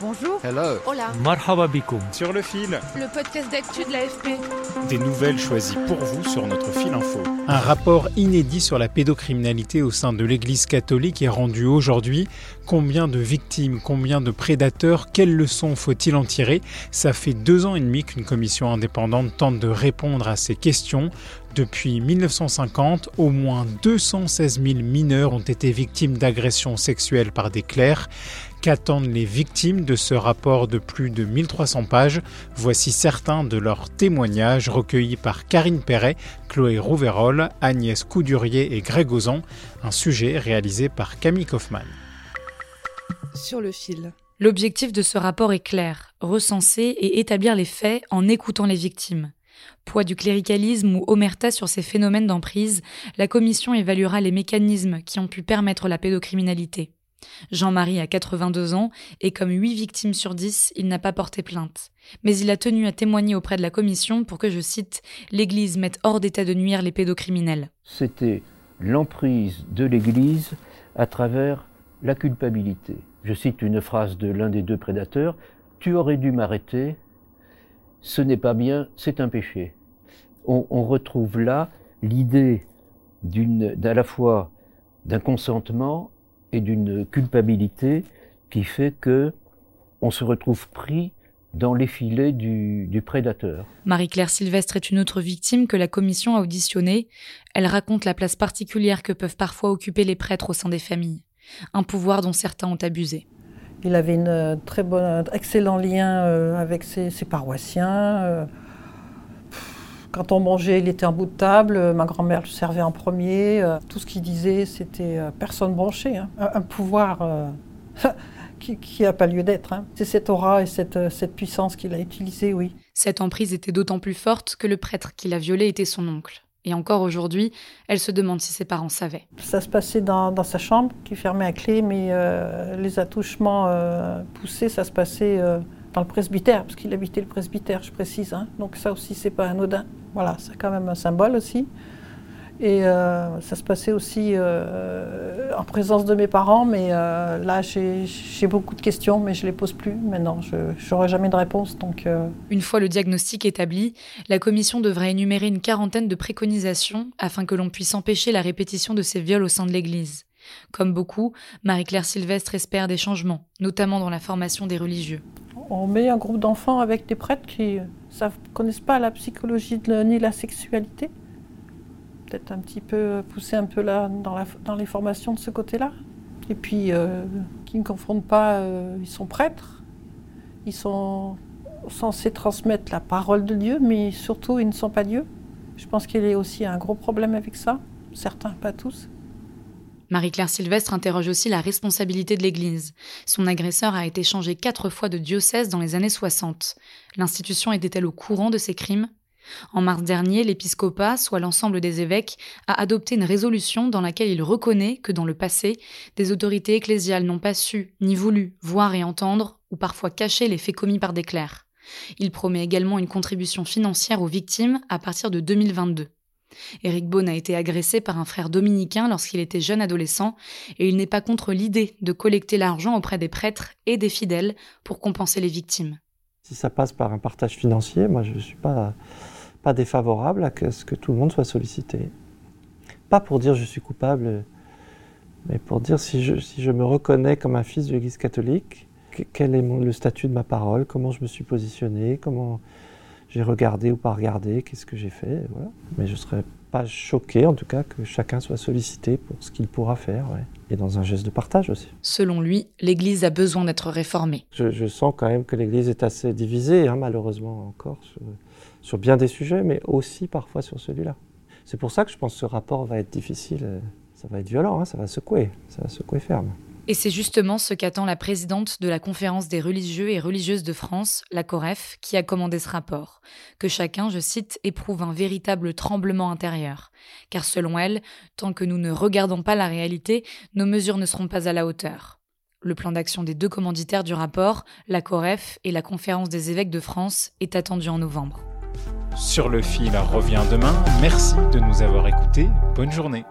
Bonjour. Hello. Hola. Marhaba bikoum. Sur le fil, Le podcast d'actu de l'AFP. des nouvelles choisies pour vous sur notre fil info. Un rapport inédit sur la pédocriminalité au sein de l'Église catholique est rendu aujourd'hui. Combien de victimes, combien de prédateurs, quelles leçons faut-il en tirer? Ça fait deux ans et demi qu'une commission indépendante tente de répondre à ces questions. Depuis 1950, au moins 216 000 mineurs ont été victimes d'agressions sexuelles par des clercs. Qu'attendent les victimes de ce rapport de plus de 1300 pages? Voici certains de leurs témoignages recueillis par Karine Perret, Chloé Rouverol, Agnès Coudurier et Greg Ozan, un sujet réalisé par Camille Kaufmann. Sur le fil. L'objectif de ce rapport est clair, recenser et établir les faits en écoutant les victimes. Poids du cléricalisme ou omerta sur ces phénomènes d'emprise, la commission évaluera les mécanismes qui ont pu permettre la pédocriminalité. Jean-Marie a 82 ans et comme 8 victimes sur 10, il n'a pas porté plainte. Mais il a tenu à témoigner auprès de la commission pour que, je cite, l'Église mette hors d'état de nuire les pédocriminels. c'était l'emprise de l'Église à travers la culpabilité. Je cite une phrase de l'un des deux prédateurs, Tu aurais dû m'arrêter, ce n'est pas bien, c'est un péché. On, retrouve là l'idée d'une, d'à la fois d'un consentement et d'une culpabilité qui fait que on se retrouve pris dans les filets du, du prédateur. Marie-Claire Sylvestre est une autre victime que la commission a auditionnée. Elle raconte la place particulière que peuvent parfois occuper les prêtres au sein des familles. Un pouvoir dont certains ont abusé. Il avait une euh, très bonne, un excellent lien euh, avec ses, paroissiens. euh. Quand on mangeait, il était en bout de table. Ma grand-mère le servait en premier. Tout ce qu'il disait, c'était personne branchée. hein. Un, pouvoir qui n'a pas lieu d'être. hein. C'est cette aura et cette, cette puissance qu'il a utilisée, oui. Cette emprise était d'autant plus forte que le prêtre qui l'a violée était son oncle. Et encore aujourd'hui, elle se demande si ses parents savaient. Ça se passait dans, sa chambre, qui fermait à clé, mais euh, les attouchements euh, poussés, ça se passait euh, dans le presbytère, parce qu'il habitait le presbytère, je précise. hein. Donc ça aussi, c'est pas anodin. Voilà, c'est quand même un symbole aussi. Et euh, ça se passait aussi euh, en présence de mes parents, mais euh, là, j'ai beaucoup de questions, mais je les pose plus maintenant. Je n'aurai jamais de réponse, donc... Une fois le diagnostic établi, la commission devrait énumérer une quarantaine de préconisations afin que l'on puisse empêcher la répétition de ces viols au sein de l'Église. Comme beaucoup, Marie-Claire Sylvestre espère des changements, notamment dans la formation des religieux. On met un groupe d'enfants avec des prêtres qui ne connaissent pas la psychologie de- ni la sexualité. Peut-être un petit peu pousser un peu là dans, les formations de ce côté-là. Et puis euh, qui ne confondent pas, euh, ils sont prêtres, ils sont censés transmettre la parole de Dieu, mais surtout ils ne sont pas Dieu. Je pense qu'il y a aussi un gros problème avec ça, certains, pas tous. Marie-Claire Sylvestre interroge aussi la responsabilité de l'Église. Son agresseur a été changé quatre fois de diocèse dans les années 60. L'institution était-elle au courant de ces crimes? En mars dernier, l'épiscopat, soit l'ensemble des évêques, a adopté une résolution dans laquelle il reconnaît que dans le passé, des autorités ecclésiales n'ont pas su, ni voulu, voir et entendre, ou parfois cacher les faits commis par des clercs. Il promet également une contribution financière aux victimes à partir de 2022. Éric Beaune a été agressé par un frère dominicain lorsqu'il était jeune adolescent et il n'est pas contre l'idée de collecter l'argent auprès des prêtres et des fidèles pour compenser les victimes. Si ça passe par un partage financier, moi je ne suis pas, pas défavorable à ce que tout le monde soit sollicité. Pas pour dire je suis coupable, mais pour dire si je, si je me reconnais comme un fils de l'Église catholique, que- quel est le statut de ma parole, comment je me suis positionné, comment j'ai regardé ou pas regardé, qu'est-ce que j'ai fait. Voilà. Mais je ne serais pas choqué en tout cas que chacun soit sollicité pour ce qu'il pourra faire. Et dans un geste de partage aussi. Selon lui, l'Église a besoin d'être réformée. Je, je sens quand même que l'Église est assez divisée, hein, malheureusement encore, sur, sur bien des sujets, mais aussi parfois sur celui-là. C'est pour ça que je pense que ce rapport va être difficile. euh, ça va être violent, hein, ça va secouer, ça va secouer ferme. Et c'est justement ce qu'attend la présidente de la conférence des religieux et religieuses de France, la COREF, qui a commandé ce rapport. Que chacun, je cite, éprouve un véritable tremblement intérieur. Car selon elle, tant que nous ne regardons pas la réalité, nos mesures ne seront pas à la hauteur. Le plan d'action des deux commanditaires du rapport, la COREF et la conférence des évêques de France, est attendu en novembre. Sur le fil revient demain. Merci de nous avoir écoutés. Bonne journée.